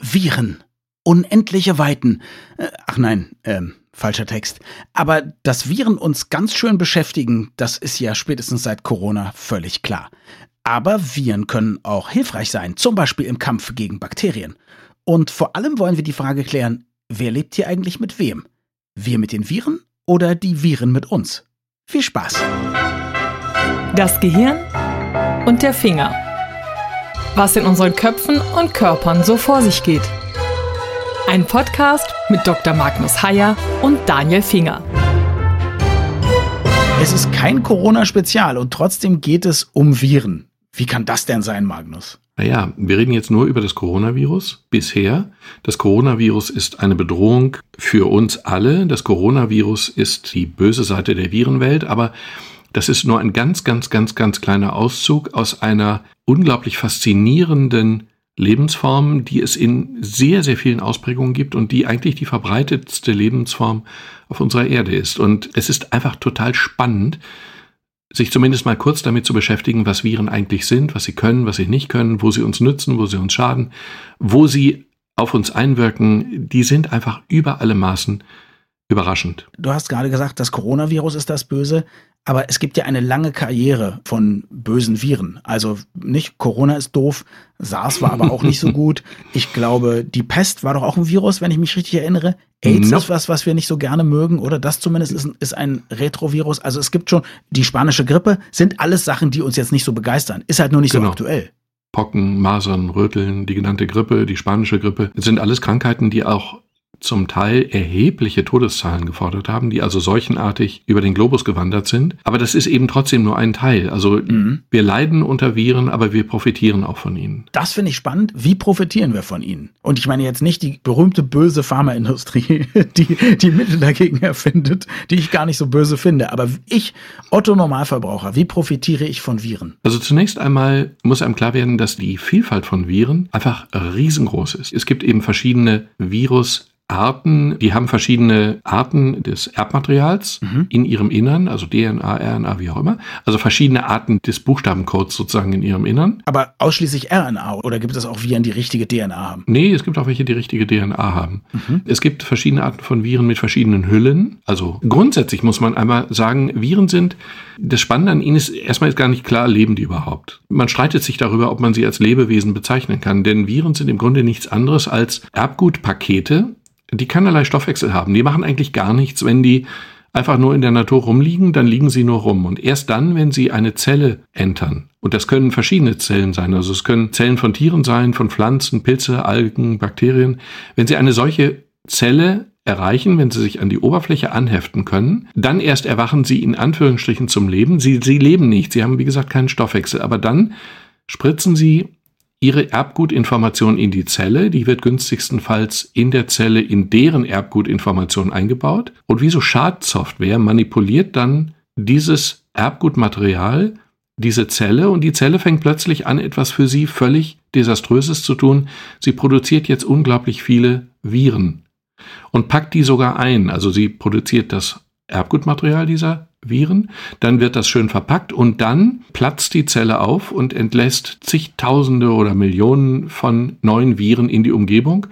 Viren. Unendliche Weiten. Äh, ach nein, ähm, falscher Text. Aber dass Viren uns ganz schön beschäftigen, das ist ja spätestens seit Corona völlig klar. Aber Viren können auch hilfreich sein, zum Beispiel im Kampf gegen Bakterien. Und vor allem wollen wir die Frage klären, wer lebt hier eigentlich mit wem? Wir mit den Viren oder die Viren mit uns? Viel Spaß! Das Gehirn und der Finger. Was in unseren Köpfen und Körpern so vor sich geht. Ein Podcast mit Dr. Magnus Heyer und Daniel Finger. Es ist kein Corona-Spezial und trotzdem geht es um Viren. Wie kann das denn sein, Magnus? Naja, wir reden jetzt nur über das Coronavirus bisher. Das Coronavirus ist eine Bedrohung für uns alle. Das Coronavirus ist die böse Seite der Virenwelt, aber das ist nur ein ganz, ganz, ganz, ganz kleiner Auszug aus einer unglaublich faszinierenden Lebensform, die es in sehr, sehr vielen Ausprägungen gibt und die eigentlich die verbreitetste Lebensform auf unserer Erde ist. Und es ist einfach total spannend, sich zumindest mal kurz damit zu beschäftigen, was Viren eigentlich sind, was sie können, was sie nicht können, wo sie uns nützen, wo sie uns schaden, wo sie auf uns einwirken. Die sind einfach über alle Maßen überraschend. Du hast gerade gesagt, das Coronavirus ist das Böse. Aber es gibt ja eine lange Karriere von bösen Viren. Also nicht Corona ist doof, SARS war aber auch nicht so gut. Ich glaube, die Pest war doch auch ein Virus, wenn ich mich richtig erinnere. AIDS nope. ist was, was wir nicht so gerne mögen, oder? Das zumindest ist, ist ein Retrovirus. Also es gibt schon die spanische Grippe, sind alles Sachen, die uns jetzt nicht so begeistern. Ist halt nur nicht genau. so aktuell. Pocken, Masern, Röteln, die genannte Grippe, die spanische Grippe, sind alles Krankheiten, die auch zum Teil erhebliche Todeszahlen gefordert haben, die also seuchenartig über den Globus gewandert sind. Aber das ist eben trotzdem nur ein Teil. Also mhm. wir leiden unter Viren, aber wir profitieren auch von ihnen. Das finde ich spannend. Wie profitieren wir von ihnen? Und ich meine jetzt nicht die berühmte böse Pharmaindustrie, die die Mittel dagegen erfindet, die ich gar nicht so böse finde. Aber ich, Otto Normalverbraucher, wie profitiere ich von Viren? Also zunächst einmal muss einem klar werden, dass die Vielfalt von Viren einfach riesengroß ist. Es gibt eben verschiedene Virus Arten, die haben verschiedene Arten des Erbmaterials mhm. in ihrem Innern, also DNA, RNA, wie auch immer. Also verschiedene Arten des Buchstabencodes sozusagen in ihrem Innern. Aber ausschließlich RNA oder gibt es auch Viren, die richtige DNA haben? Nee, es gibt auch welche, die richtige DNA haben. Mhm. Es gibt verschiedene Arten von Viren mit verschiedenen Hüllen. Also grundsätzlich muss man einmal sagen, Viren sind, das Spannende an ihnen ist, erstmal ist gar nicht klar, leben die überhaupt. Man streitet sich darüber, ob man sie als Lebewesen bezeichnen kann, denn Viren sind im Grunde nichts anderes als Erbgutpakete, die keinerlei Stoffwechsel haben. Die machen eigentlich gar nichts, wenn die einfach nur in der Natur rumliegen, dann liegen sie nur rum. Und erst dann, wenn sie eine Zelle entern, und das können verschiedene Zellen sein, also es können Zellen von Tieren sein, von Pflanzen, Pilze, Algen, Bakterien, wenn sie eine solche Zelle erreichen, wenn sie sich an die Oberfläche anheften können, dann erst erwachen sie in Anführungsstrichen zum Leben. Sie, sie leben nicht, sie haben wie gesagt keinen Stoffwechsel, aber dann spritzen sie ihre Erbgutinformation in die Zelle, die wird günstigstenfalls in der Zelle in deren Erbgutinformation eingebaut und wie so Schadsoftware manipuliert dann dieses Erbgutmaterial diese Zelle und die Zelle fängt plötzlich an, etwas für sie völlig Desaströses zu tun. Sie produziert jetzt unglaublich viele Viren und packt die sogar ein. Also sie produziert das Erbgutmaterial dieser Viren, dann wird das schön verpackt und dann platzt die Zelle auf und entlässt zigtausende oder Millionen von neuen Viren in die Umgebung.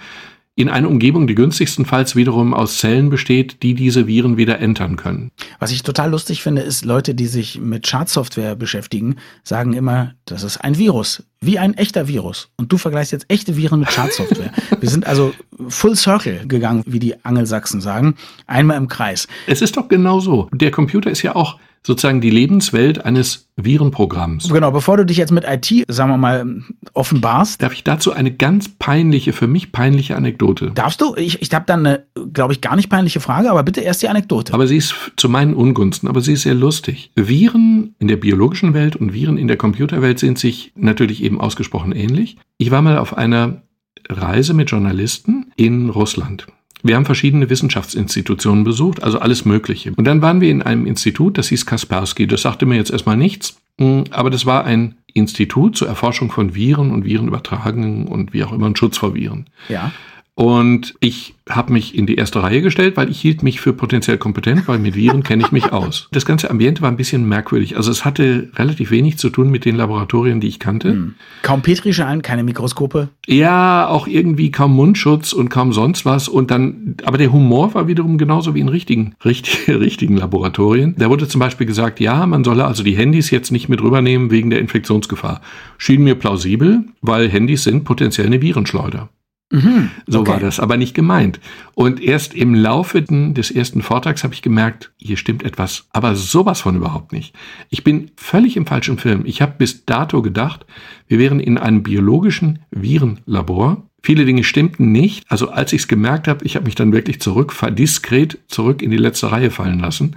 In eine Umgebung, die günstigstenfalls wiederum aus Zellen besteht, die diese Viren wieder entern können. Was ich total lustig finde, ist, Leute, die sich mit Schadsoftware beschäftigen, sagen immer, das ist ein Virus, wie ein echter Virus. Und du vergleichst jetzt echte Viren mit Schadsoftware. Wir sind also full circle gegangen, wie die Angelsachsen sagen, einmal im Kreis. Es ist doch genau so. Der Computer ist ja auch sozusagen die Lebenswelt eines Virenprogramms. Genau, bevor du dich jetzt mit IT, sagen wir mal, offenbarst. Darf ich dazu eine ganz peinliche, für mich peinliche Anekdote? Darfst du? Ich, ich habe dann eine, glaube ich, gar nicht peinliche Frage, aber bitte erst die Anekdote. Aber sie ist zu meinen Ungunsten, aber sie ist sehr lustig. Viren in der biologischen Welt und Viren in der Computerwelt sind sich natürlich eben ausgesprochen ähnlich. Ich war mal auf einer Reise mit Journalisten in Russland. Wir haben verschiedene Wissenschaftsinstitutionen besucht, also alles Mögliche. Und dann waren wir in einem Institut, das hieß Kaspersky. Das sagte mir jetzt erstmal nichts, hm, aber das war ein Institut zur Erforschung von Viren und Virenübertragungen und wie auch immer und Schutz vor Viren. Ja. Und ich habe mich in die erste Reihe gestellt, weil ich hielt mich für potenziell kompetent, weil mit Viren kenne ich mich aus. Das ganze Ambiente war ein bisschen merkwürdig. Also es hatte relativ wenig zu tun mit den Laboratorien, die ich kannte. Hm. Kaum Petrischalen, keine Mikroskope. Ja, auch irgendwie kaum Mundschutz und kaum sonst was. Und dann, aber der Humor war wiederum genauso wie in richtigen, richtig, richtigen Laboratorien. Da wurde zum Beispiel gesagt, ja, man solle also die Handys jetzt nicht mit rübernehmen wegen der Infektionsgefahr. Schien mir plausibel, weil Handys sind potenziell eine Virenschleuder. Mhm, so okay. war das aber nicht gemeint. Und erst im Laufe des ersten Vortrags habe ich gemerkt, hier stimmt etwas, aber sowas von überhaupt nicht. Ich bin völlig im falschen Film. Ich habe bis dato gedacht, wir wären in einem biologischen Virenlabor. Viele Dinge stimmten nicht. Also als ich es gemerkt habe, ich habe mich dann wirklich zurück, diskret zurück in die letzte Reihe fallen lassen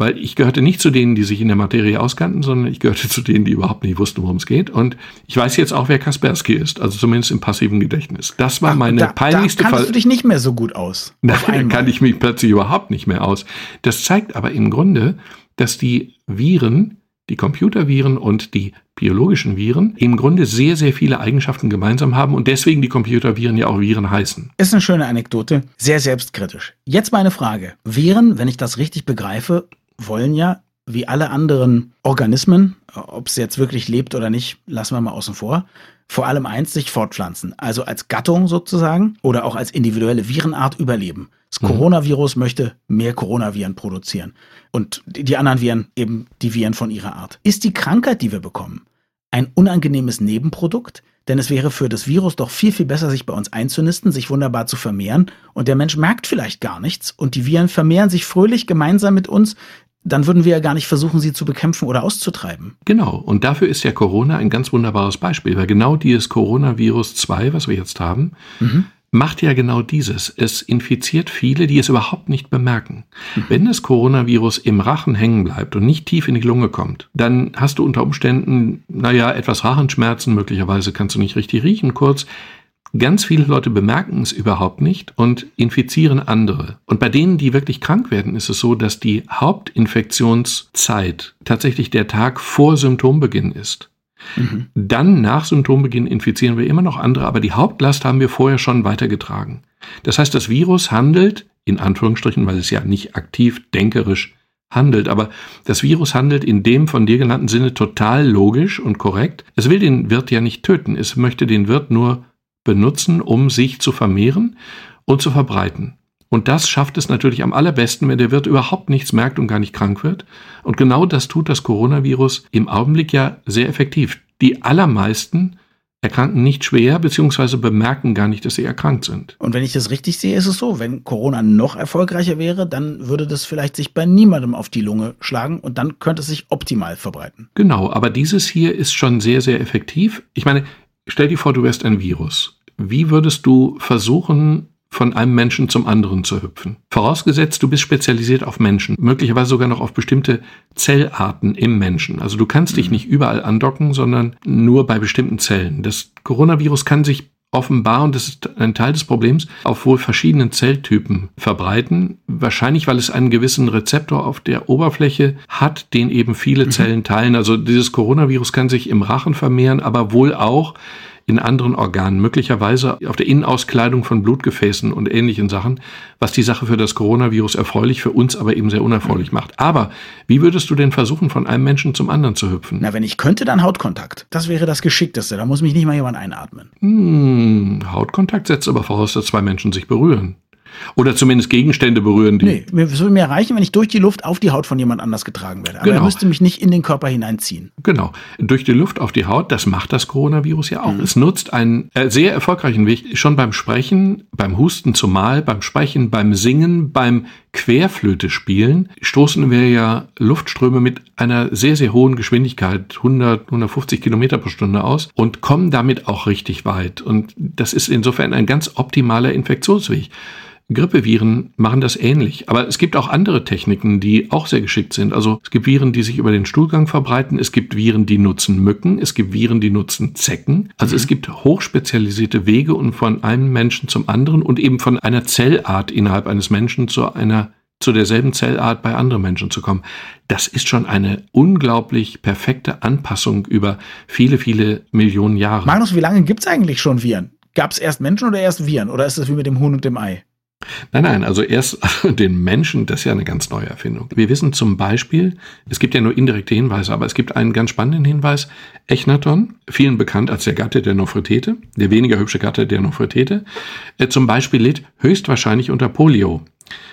weil ich gehörte nicht zu denen, die sich in der Materie auskannten, sondern ich gehörte zu denen, die überhaupt nicht wussten, worum es geht. Und ich weiß jetzt auch, wer Kaspersky ist, also zumindest im passiven Gedächtnis. Das war Ach, meine da, peinlichste Fall. Da kannst du dich nicht mehr so gut aus. Nein, kann ich mich plötzlich überhaupt nicht mehr aus. Das zeigt aber im Grunde, dass die Viren, die Computerviren und die biologischen Viren im Grunde sehr, sehr viele Eigenschaften gemeinsam haben und deswegen die Computerviren ja auch Viren heißen. Ist eine schöne Anekdote, sehr selbstkritisch. Jetzt meine Frage. Viren, wenn ich das richtig begreife, wollen ja, wie alle anderen Organismen, ob es jetzt wirklich lebt oder nicht, lassen wir mal außen vor, vor allem eins, sich fortpflanzen. Also als Gattung sozusagen oder auch als individuelle Virenart überleben. Das mhm. Coronavirus möchte mehr Coronaviren produzieren und die anderen Viren eben die Viren von ihrer Art. Ist die Krankheit, die wir bekommen, ein unangenehmes Nebenprodukt? Denn es wäre für das Virus doch viel, viel besser, sich bei uns einzunisten, sich wunderbar zu vermehren. Und der Mensch merkt vielleicht gar nichts. Und die Viren vermehren sich fröhlich gemeinsam mit uns dann würden wir ja gar nicht versuchen, sie zu bekämpfen oder auszutreiben. Genau, und dafür ist ja Corona ein ganz wunderbares Beispiel, weil genau dieses Coronavirus 2, was wir jetzt haben, mhm. macht ja genau dieses. Es infiziert viele, die es überhaupt nicht bemerken. Mhm. Wenn das Coronavirus im Rachen hängen bleibt und nicht tief in die Lunge kommt, dann hast du unter Umständen, naja, etwas Rachenschmerzen, möglicherweise kannst du nicht richtig riechen kurz, Ganz viele Leute bemerken es überhaupt nicht und infizieren andere. Und bei denen, die wirklich krank werden, ist es so, dass die Hauptinfektionszeit tatsächlich der Tag vor Symptombeginn ist. Mhm. Dann nach Symptombeginn infizieren wir immer noch andere, aber die Hauptlast haben wir vorher schon weitergetragen. Das heißt, das Virus handelt, in Anführungsstrichen, weil es ja nicht aktiv denkerisch handelt, aber das Virus handelt in dem von dir genannten Sinne total logisch und korrekt. Es will den Wirt ja nicht töten, es möchte den Wirt nur benutzen, um sich zu vermehren und zu verbreiten. Und das schafft es natürlich am allerbesten, wenn der Wirt überhaupt nichts merkt und gar nicht krank wird. Und genau das tut das Coronavirus im Augenblick ja sehr effektiv. Die allermeisten erkranken nicht schwer bzw. bemerken gar nicht, dass sie erkrankt sind. Und wenn ich das richtig sehe, ist es so, wenn Corona noch erfolgreicher wäre, dann würde das vielleicht sich bei niemandem auf die Lunge schlagen und dann könnte es sich optimal verbreiten. Genau, aber dieses hier ist schon sehr, sehr effektiv. Ich meine, Stell dir vor, du wärst ein Virus. Wie würdest du versuchen, von einem Menschen zum anderen zu hüpfen? Vorausgesetzt, du bist spezialisiert auf Menschen, möglicherweise sogar noch auf bestimmte Zellarten im Menschen. Also du kannst dich mhm. nicht überall andocken, sondern nur bei bestimmten Zellen. Das Coronavirus kann sich offenbar, und das ist ein Teil des Problems, auf wohl verschiedenen Zelltypen verbreiten. Wahrscheinlich, weil es einen gewissen Rezeptor auf der Oberfläche hat, den eben viele mhm. Zellen teilen. Also dieses Coronavirus kann sich im Rachen vermehren, aber wohl auch in anderen Organen, möglicherweise auf der Innenauskleidung von Blutgefäßen und ähnlichen Sachen, was die Sache für das Coronavirus erfreulich, für uns aber eben sehr unerfreulich macht. Aber wie würdest du denn versuchen, von einem Menschen zum anderen zu hüpfen? Na, wenn ich könnte, dann Hautkontakt. Das wäre das Geschickteste. Da muss mich nicht mal jemand einatmen. Hm, Hautkontakt setzt aber voraus, dass zwei Menschen sich berühren. Oder zumindest Gegenstände berühren die. Nee, mir würde mir reichen, wenn ich durch die Luft auf die Haut von jemand anders getragen werde. Aber genau. er müsste mich nicht in den Körper hineinziehen. Genau. Durch die Luft auf die Haut, das macht das Coronavirus ja auch. Mhm. Es nutzt einen äh, sehr erfolgreichen Weg, schon beim Sprechen, beim Husten zumal, beim Sprechen, beim Singen, beim Querflöte spielen, stoßen wir ja Luftströme mit einer sehr, sehr hohen Geschwindigkeit, 100, 150 Kilometer pro Stunde aus und kommen damit auch richtig weit. Und das ist insofern ein ganz optimaler Infektionsweg. Grippeviren machen das ähnlich. Aber es gibt auch andere Techniken, die auch sehr geschickt sind. Also es gibt Viren, die sich über den Stuhlgang verbreiten. Es gibt Viren, die nutzen Mücken. Es gibt Viren, die nutzen Zecken. Also mhm. es gibt hochspezialisierte Wege, um von einem Menschen zum anderen und eben von einer Zellart innerhalb eines Menschen zu einer zu derselben Zellart bei anderen Menschen zu kommen. Das ist schon eine unglaublich perfekte Anpassung über viele, viele Millionen Jahre. Magnus, wie lange gibt's eigentlich schon Viren? Gab es erst Menschen oder erst Viren? Oder ist das wie mit dem Huhn und dem Ei? Nein, nein, also erst den Menschen, das ist ja eine ganz neue Erfindung. Wir wissen zum Beispiel, es gibt ja nur indirekte Hinweise, aber es gibt einen ganz spannenden Hinweis. Echnaton, vielen bekannt als der Gatte der Nofretete, der weniger hübsche Gatte der Nofretete, äh, zum Beispiel litt höchstwahrscheinlich unter Polio,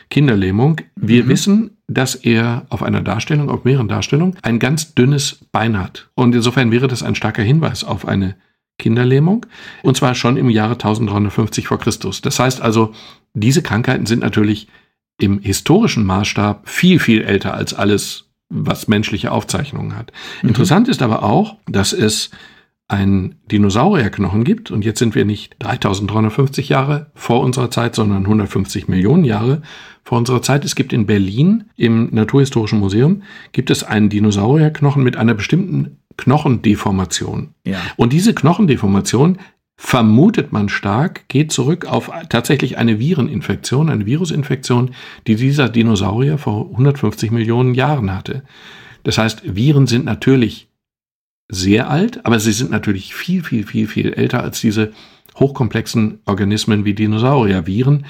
Kinderlähmung. Wir mhm. wissen, dass er auf einer Darstellung, auf mehreren Darstellungen, ein ganz dünnes Bein hat. Und insofern wäre das ein starker Hinweis auf eine Kinderlähmung. Und zwar schon im Jahre 1350 vor Christus. Das heißt also, diese Krankheiten sind natürlich im historischen Maßstab viel, viel älter als alles, was menschliche Aufzeichnungen hat. Mhm. Interessant ist aber auch, dass es ein Dinosaurierknochen gibt, und jetzt sind wir nicht 3350 Jahre vor unserer Zeit, sondern 150 Millionen Jahre vor unserer Zeit. Es gibt in Berlin im Naturhistorischen Museum gibt es einen Dinosaurierknochen mit einer bestimmten Knochendeformation. Ja. Und diese Knochendeformation vermutet man stark, geht zurück auf tatsächlich eine Vireninfektion, eine Virusinfektion, die dieser Dinosaurier vor 150 Millionen Jahren hatte. Das heißt, Viren sind natürlich sehr alt, aber sie sind natürlich viel, viel, viel, viel älter als diese hochkomplexen Organismen wie Dinosaurier. Viren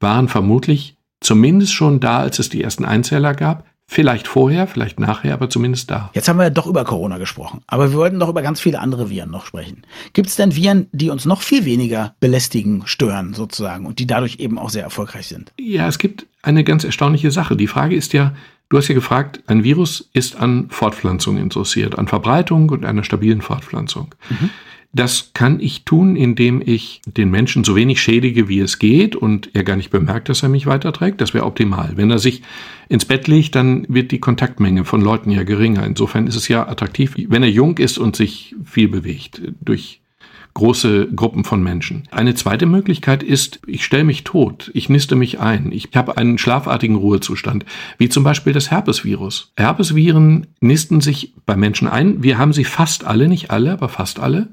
waren vermutlich zumindest schon da, als es die ersten Einzeller gab, Vielleicht vorher, vielleicht nachher, aber zumindest da. Jetzt haben wir ja doch über Corona gesprochen, aber wir wollten doch über ganz viele andere Viren noch sprechen. Gibt es denn Viren, die uns noch viel weniger belästigen, stören sozusagen und die dadurch eben auch sehr erfolgreich sind? Ja, es gibt eine ganz erstaunliche Sache. Die Frage ist ja, du hast ja gefragt, ein Virus ist an Fortpflanzung interessiert, an Verbreitung und einer stabilen Fortpflanzung. Mhm. Das kann ich tun, indem ich den Menschen so wenig schädige, wie es geht und er gar nicht bemerkt, dass er mich weiterträgt. Das wäre optimal. Wenn er sich ins Bett legt, dann wird die Kontaktmenge von Leuten ja geringer. Insofern ist es ja attraktiv, wenn er jung ist und sich viel bewegt durch große Gruppen von Menschen. Eine zweite Möglichkeit ist, ich stelle mich tot, ich niste mich ein, ich habe einen schlafartigen Ruhezustand, wie zum Beispiel das Herpesvirus. Herpesviren nisten sich bei Menschen ein. Wir haben sie fast alle, nicht alle, aber fast alle.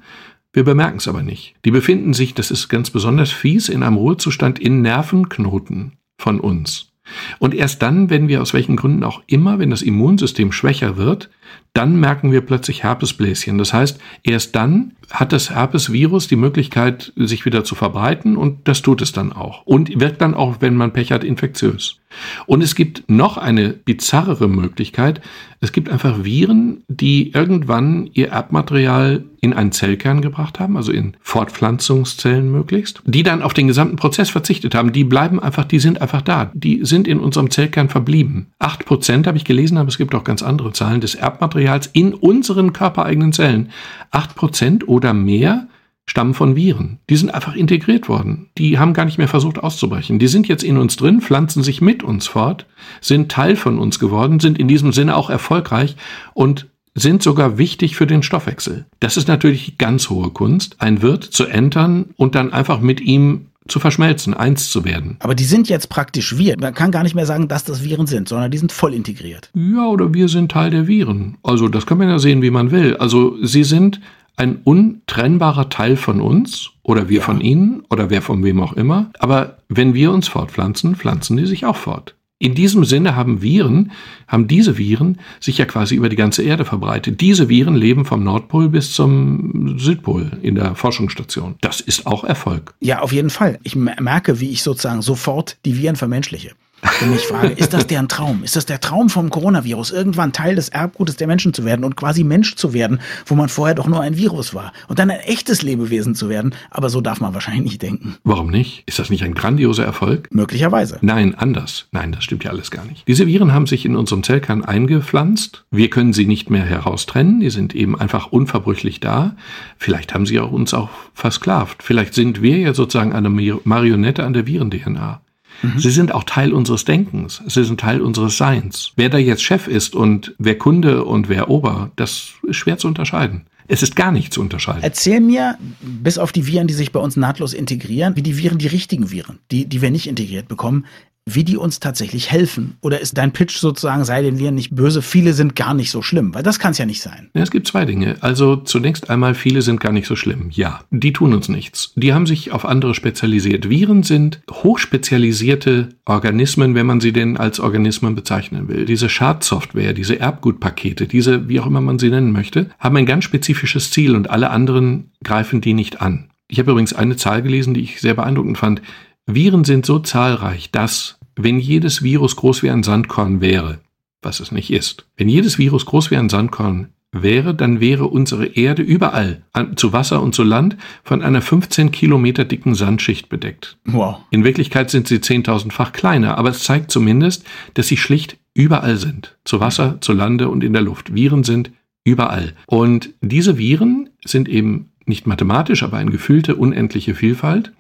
Wir bemerken es aber nicht. Die befinden sich, das ist ganz besonders fies, in einem Ruhezustand in Nervenknoten von uns. Und erst dann, wenn wir aus welchen Gründen auch immer, wenn das Immunsystem schwächer wird, dann merken wir plötzlich Herpesbläschen. Das heißt, erst dann hat das Herpesvirus die Möglichkeit, sich wieder zu verbreiten und das tut es dann auch. Und wirkt dann auch, wenn man Pech hat, infektiös. Und es gibt noch eine bizarrere Möglichkeit. Es gibt einfach Viren, die irgendwann ihr Erbmaterial in einen Zellkern gebracht haben, also in Fortpflanzungszellen möglichst, die dann auf den gesamten Prozess verzichtet haben. Die bleiben einfach, die sind einfach da. Die sind in unserem Zellkern verblieben. Acht Prozent habe ich gelesen, aber es gibt auch ganz andere Zahlen des Erbmaterials in unseren körpereigenen Zellen. Acht Prozent oder mehr stammen von Viren. Die sind einfach integriert worden. Die haben gar nicht mehr versucht auszubrechen. Die sind jetzt in uns drin, pflanzen sich mit uns fort, sind Teil von uns geworden, sind in diesem Sinne auch erfolgreich und sind sogar wichtig für den Stoffwechsel. Das ist natürlich ganz hohe Kunst, ein Wirt zu entern und dann einfach mit ihm zu verschmelzen, eins zu werden. Aber die sind jetzt praktisch wir. Man kann gar nicht mehr sagen, dass das Viren sind, sondern die sind voll integriert. Ja, oder wir sind Teil der Viren. Also das kann man ja sehen, wie man will. Also sie sind ein untrennbarer Teil von uns oder wir ja. von ihnen oder wer von wem auch immer. Aber wenn wir uns fortpflanzen, pflanzen die sich auch fort. In diesem Sinne haben Viren, haben diese Viren sich ja quasi über die ganze Erde verbreitet. Diese Viren leben vom Nordpol bis zum Südpol in der Forschungsstation. Das ist auch Erfolg. Ja, auf jeden Fall. Ich merke, wie ich sozusagen sofort die Viren vermenschliche. Wenn ich frage, ist das deren Traum? Ist das der Traum vom Coronavirus, irgendwann Teil des Erbgutes der Menschen zu werden und quasi Mensch zu werden, wo man vorher doch nur ein Virus war und dann ein echtes Lebewesen zu werden? Aber so darf man wahrscheinlich nicht denken. Warum nicht? Ist das nicht ein grandioser Erfolg? Möglicherweise. Nein, anders. Nein, das stimmt ja alles gar nicht. Diese Viren haben sich in unserem Zellkern eingepflanzt. Wir können sie nicht mehr heraustrennen. Die sind eben einfach unverbrüchlich da. Vielleicht haben sie auch uns auch versklavt. Vielleicht sind wir ja sozusagen eine Marionette an der Viren-DNA. Mhm. Sie sind auch Teil unseres Denkens. Sie sind Teil unseres Seins. Wer da jetzt Chef ist und wer Kunde und wer Ober, das ist schwer zu unterscheiden. Es ist gar nicht zu unterscheiden. Erzähl mir, bis auf die Viren, die sich bei uns nahtlos integrieren, wie die Viren, die richtigen Viren, die, die wir nicht integriert bekommen, wie die uns tatsächlich helfen. Oder ist dein Pitch sozusagen, sei den Viren nicht böse, viele sind gar nicht so schlimm? Weil das kann es ja nicht sein. Ja, es gibt zwei Dinge. Also zunächst einmal, viele sind gar nicht so schlimm. Ja, die tun uns nichts. Die haben sich auf andere spezialisiert. Viren sind hochspezialisierte Organismen, wenn man sie denn als Organismen bezeichnen will. Diese Schadsoftware, diese Erbgutpakete, diese, wie auch immer man sie nennen möchte, haben ein ganz spezifisches Ziel und alle anderen greifen die nicht an. Ich habe übrigens eine Zahl gelesen, die ich sehr beeindruckend fand. Viren sind so zahlreich, dass wenn jedes Virus groß wie ein Sandkorn wäre, was es nicht ist, wenn jedes Virus groß wie ein Sandkorn wäre, dann wäre unsere Erde überall, zu Wasser und zu Land, von einer 15 Kilometer dicken Sandschicht bedeckt. Wow. In Wirklichkeit sind sie 10.000-fach kleiner, aber es zeigt zumindest, dass sie schlicht überall sind. Zu Wasser, zu Lande und in der Luft. Viren sind überall. Und diese Viren sind eben nicht mathematisch, aber eine gefühlte unendliche Vielfalt.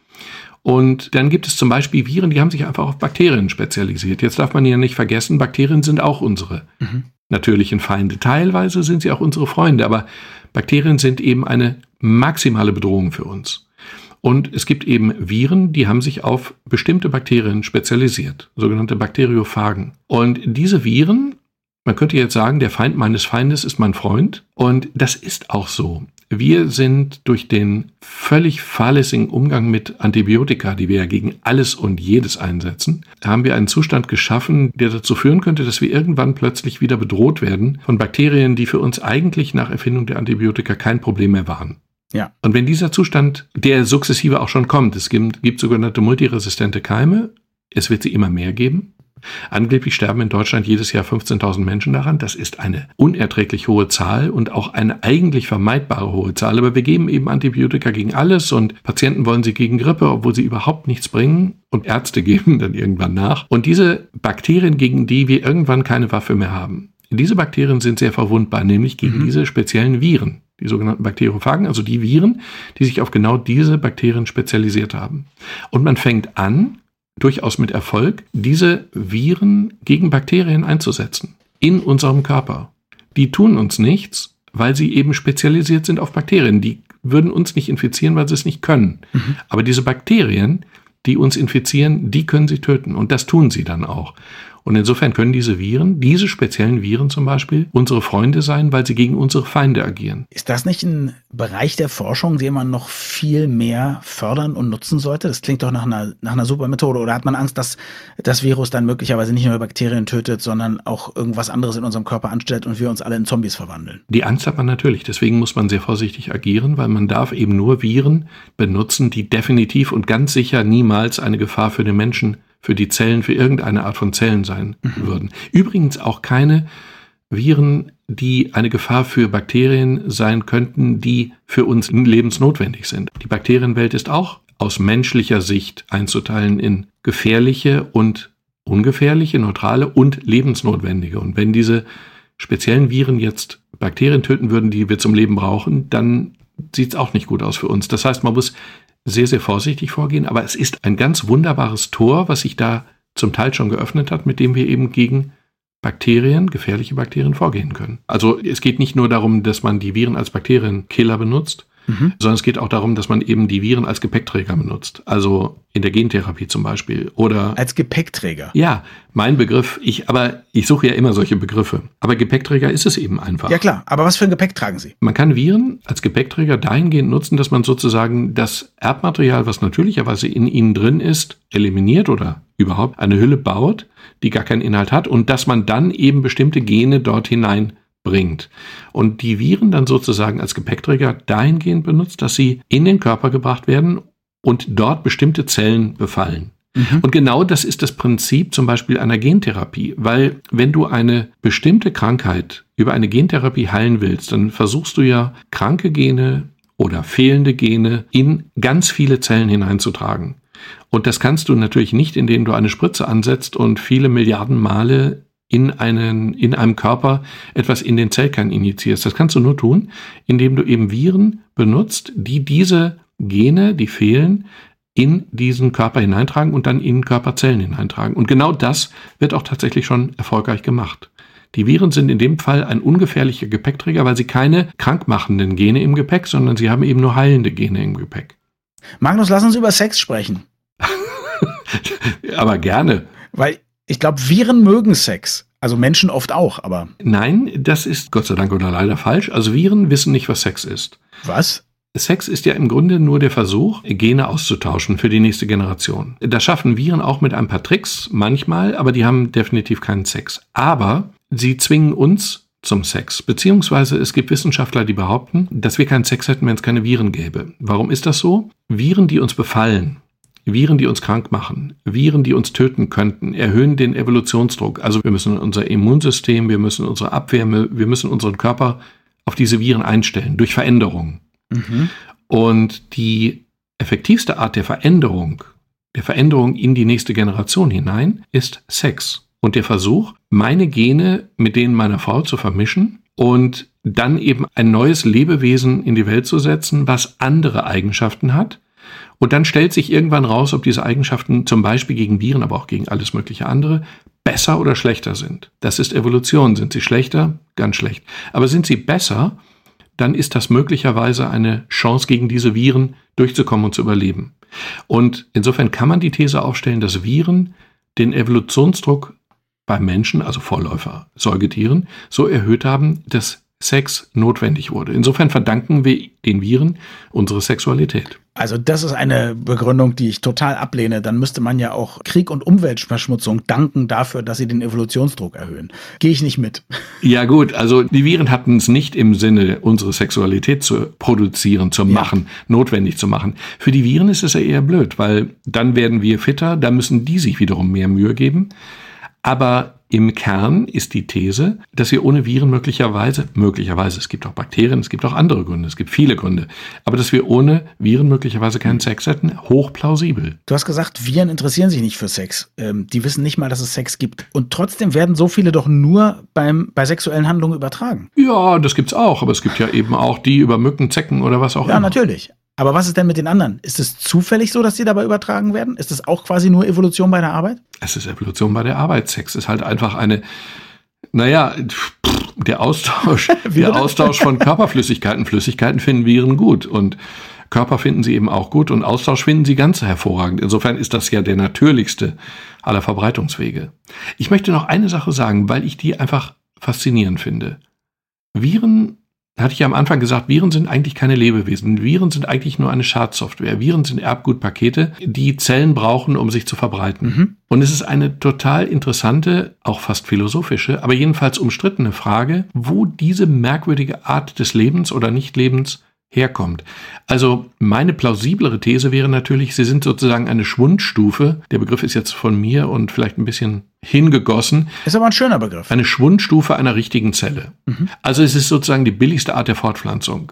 Und dann gibt es zum Beispiel Viren, die haben sich einfach auf Bakterien spezialisiert. Jetzt darf man ja nicht vergessen, Bakterien sind auch unsere mhm. natürlichen Feinde. Teilweise sind sie auch unsere Freunde, aber Bakterien sind eben eine maximale Bedrohung für uns. Und es gibt eben Viren, die haben sich auf bestimmte Bakterien spezialisiert, sogenannte Bakteriophagen. Und diese Viren, man könnte jetzt sagen, der Feind meines Feindes ist mein Freund. Und das ist auch so. Wir sind durch den völlig fahrlässigen Umgang mit Antibiotika, die wir ja gegen alles und jedes einsetzen, haben wir einen Zustand geschaffen, der dazu führen könnte, dass wir irgendwann plötzlich wieder bedroht werden von Bakterien, die für uns eigentlich nach Erfindung der Antibiotika kein Problem mehr waren. Ja. Und wenn dieser Zustand, der sukzessive auch schon kommt, es gibt, gibt sogenannte multiresistente Keime, es wird sie immer mehr geben, Angeblich sterben in Deutschland jedes Jahr 15.000 Menschen daran. Das ist eine unerträglich hohe Zahl und auch eine eigentlich vermeidbare hohe Zahl. Aber wir geben eben Antibiotika gegen alles und Patienten wollen sie gegen Grippe, obwohl sie überhaupt nichts bringen. Und Ärzte geben dann irgendwann nach. Und diese Bakterien, gegen die wir irgendwann keine Waffe mehr haben, diese Bakterien sind sehr verwundbar, nämlich gegen mhm. diese speziellen Viren, die sogenannten Bakteriophagen, also die Viren, die sich auf genau diese Bakterien spezialisiert haben. Und man fängt an, durchaus mit Erfolg, diese Viren gegen Bakterien einzusetzen in unserem Körper. Die tun uns nichts, weil sie eben spezialisiert sind auf Bakterien. Die würden uns nicht infizieren, weil sie es nicht können. Mhm. Aber diese Bakterien, die uns infizieren, die können sie töten. Und das tun sie dann auch. Und insofern können diese Viren, diese speziellen Viren zum Beispiel, unsere Freunde sein, weil sie gegen unsere Feinde agieren. Ist das nicht ein Bereich der Forschung, den man noch viel mehr fördern und nutzen sollte? Das klingt doch nach einer, nach einer super Methode. Oder hat man Angst, dass das Virus dann möglicherweise nicht nur Bakterien tötet, sondern auch irgendwas anderes in unserem Körper anstellt und wir uns alle in Zombies verwandeln? Die Angst hat man natürlich. Deswegen muss man sehr vorsichtig agieren, weil man darf eben nur Viren benutzen, die definitiv und ganz sicher niemals eine Gefahr für den Menschen für die Zellen, für irgendeine Art von Zellen sein mhm. würden. Übrigens auch keine Viren, die eine Gefahr für Bakterien sein könnten, die für uns lebensnotwendig sind. Die Bakterienwelt ist auch aus menschlicher Sicht einzuteilen in gefährliche und ungefährliche, neutrale und lebensnotwendige. Und wenn diese speziellen Viren jetzt Bakterien töten würden, die wir zum Leben brauchen, dann sieht es auch nicht gut aus für uns. Das heißt, man muss sehr, sehr vorsichtig vorgehen, aber es ist ein ganz wunderbares Tor, was sich da zum Teil schon geöffnet hat, mit dem wir eben gegen Bakterien, gefährliche Bakterien vorgehen können. Also es geht nicht nur darum, dass man die Viren als Bakterienkiller benutzt, mhm. sondern es geht auch darum, dass man eben die Viren als Gepäckträger benutzt. Also in der Gentherapie zum Beispiel. Oder als Gepäckträger. Ja, mein Begriff. Ich, aber ich suche ja immer solche Begriffe. Aber Gepäckträger ist es eben einfach. Ja klar, aber was für ein Gepäck tragen Sie? Man kann Viren als Gepäckträger dahingehend nutzen, dass man sozusagen das Erbmaterial, was natürlicherweise in ihnen drin ist, eliminiert oder überhaupt eine Hülle baut, die gar keinen Inhalt hat und dass man dann eben bestimmte Gene dort hinein bringt. Und die Viren dann sozusagen als Gepäckträger dahingehend benutzt, dass sie in den Körper gebracht werden und dort bestimmte Zellen befallen. Mhm. Und genau das ist das Prinzip zum Beispiel einer Gentherapie, weil wenn du eine bestimmte Krankheit über eine Gentherapie heilen willst, dann versuchst du ja kranke Gene oder fehlende Gene in ganz viele Zellen hineinzutragen. Und das kannst du natürlich nicht, indem du eine Spritze ansetzt und viele Milliarden Male in, einen, in einem Körper etwas in den Zellkern injizierst. Das kannst du nur tun, indem du eben Viren benutzt, die diese Gene, die fehlen, in diesen Körper hineintragen und dann in Körperzellen hineintragen. Und genau das wird auch tatsächlich schon erfolgreich gemacht. Die Viren sind in dem Fall ein ungefährlicher Gepäckträger, weil sie keine krankmachenden Gene im Gepäck, sondern sie haben eben nur heilende Gene im Gepäck. Magnus, lass uns über Sex sprechen. Aber gerne. Weil ich glaube, Viren mögen Sex. Also Menschen oft auch, aber. Nein, das ist Gott sei Dank oder leider falsch. Also Viren wissen nicht, was Sex ist. Was? Sex ist ja im Grunde nur der Versuch, Gene auszutauschen für die nächste Generation. Das schaffen Viren auch mit ein paar Tricks, manchmal, aber die haben definitiv keinen Sex. Aber sie zwingen uns zum Sex. Beziehungsweise es gibt Wissenschaftler, die behaupten, dass wir keinen Sex hätten, wenn es keine Viren gäbe. Warum ist das so? Viren, die uns befallen, Viren, die uns krank machen, Viren, die uns töten könnten, erhöhen den Evolutionsdruck. Also wir müssen unser Immunsystem, wir müssen unsere Abwehr, wir müssen unseren Körper auf diese Viren einstellen durch Veränderungen. Mhm. Und die effektivste Art der Veränderung, der Veränderung in die nächste Generation hinein, ist Sex. Und der Versuch, meine Gene mit denen meiner Frau zu vermischen und dann eben ein neues Lebewesen in die Welt zu setzen, was andere Eigenschaften hat. Und dann stellt sich irgendwann raus, ob diese Eigenschaften zum Beispiel gegen Viren, aber auch gegen alles mögliche andere, besser oder schlechter sind. Das ist Evolution. Sind sie schlechter? Ganz schlecht. Aber sind sie besser? Dann ist das möglicherweise eine Chance, gegen diese Viren durchzukommen und zu überleben. Und insofern kann man die These aufstellen, dass Viren den Evolutionsdruck beim Menschen, also Vorläufer Säugetieren, so erhöht haben, dass Sex notwendig wurde. Insofern verdanken wir den Viren unsere Sexualität. Also das ist eine Begründung, die ich total ablehne. Dann müsste man ja auch Krieg und Umweltverschmutzung danken dafür, dass sie den Evolutionsdruck erhöhen. Gehe ich nicht mit. Ja gut, also die Viren hatten es nicht im Sinne, unsere Sexualität zu produzieren, zu machen, ja. notwendig zu machen. Für die Viren ist es ja eher blöd, weil dann werden wir fitter, da müssen die sich wiederum mehr Mühe geben. Aber im Kern ist die These, dass wir ohne Viren möglicherweise, möglicherweise, es gibt auch Bakterien, es gibt auch andere Gründe, es gibt viele Gründe, aber dass wir ohne Viren möglicherweise keinen Sex hätten, hochplausibel. Du hast gesagt, Viren interessieren sich nicht für Sex. Ähm, die wissen nicht mal, dass es Sex gibt. Und trotzdem werden so viele doch nur beim, bei sexuellen Handlungen übertragen. Ja, das gibt's auch, aber es gibt ja eben auch die über Mücken, Zecken oder was auch ja, immer. Ja, natürlich. Aber was ist denn mit den anderen? Ist es zufällig so, dass die dabei übertragen werden? Ist es auch quasi nur Evolution bei der Arbeit? Es ist Evolution bei der Arbeit. Sex ist halt einfach eine, naja, der Austausch, der Austausch von Körperflüssigkeiten. Flüssigkeiten finden Viren gut und Körper finden sie eben auch gut und Austausch finden sie ganz hervorragend. Insofern ist das ja der natürlichste aller Verbreitungswege. Ich möchte noch eine Sache sagen, weil ich die einfach faszinierend finde. Viren hatte ich ja am Anfang gesagt, Viren sind eigentlich keine Lebewesen. Viren sind eigentlich nur eine Schadsoftware. Viren sind Erbgutpakete, die Zellen brauchen, um sich zu verbreiten. Mhm. Und es ist eine total interessante, auch fast philosophische, aber jedenfalls umstrittene Frage, wo diese merkwürdige Art des Lebens oder Nichtlebens herkommt. Also meine plausiblere These wäre natürlich, sie sind sozusagen eine Schwundstufe. Der Begriff ist jetzt von mir und vielleicht ein bisschen hingegossen. Ist aber ein schöner Begriff. Eine Schwundstufe einer richtigen Zelle. Mhm. Also es ist sozusagen die billigste Art der Fortpflanzung.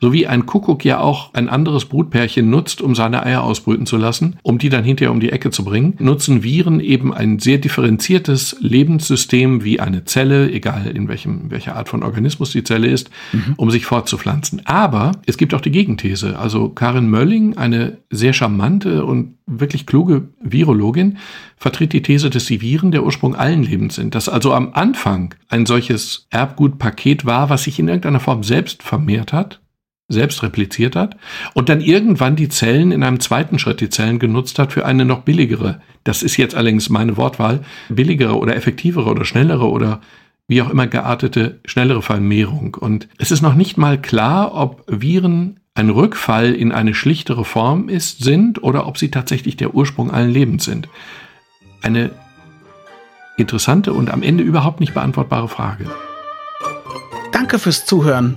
So wie ein Kuckuck ja auch ein anderes Brutpärchen nutzt, um seine Eier ausbrüten zu lassen, um die dann hinterher um die Ecke zu bringen, nutzen Viren eben ein sehr differenziertes Lebenssystem wie eine Zelle, egal in welchem, welcher Art von Organismus die Zelle ist, mhm. um sich fortzupflanzen. Aber es gibt auch die Gegenthese. Also Karin Mölling, eine sehr charmante und wirklich kluge Virologin, vertritt die These, dass die Viren der Ursprung allen Lebens sind. Dass also am Anfang ein solches Erbgutpaket war, was sich in irgendeiner Form selbst vermehrt hat selbst repliziert hat und dann irgendwann die Zellen in einem zweiten Schritt die Zellen genutzt hat für eine noch billigere, das ist jetzt allerdings meine Wortwahl, billigere oder effektivere oder schnellere oder wie auch immer geartete, schnellere Vermehrung. Und es ist noch nicht mal klar, ob Viren ein Rückfall in eine schlichtere Form ist, sind oder ob sie tatsächlich der Ursprung allen Lebens sind. Eine interessante und am Ende überhaupt nicht beantwortbare Frage. Danke fürs Zuhören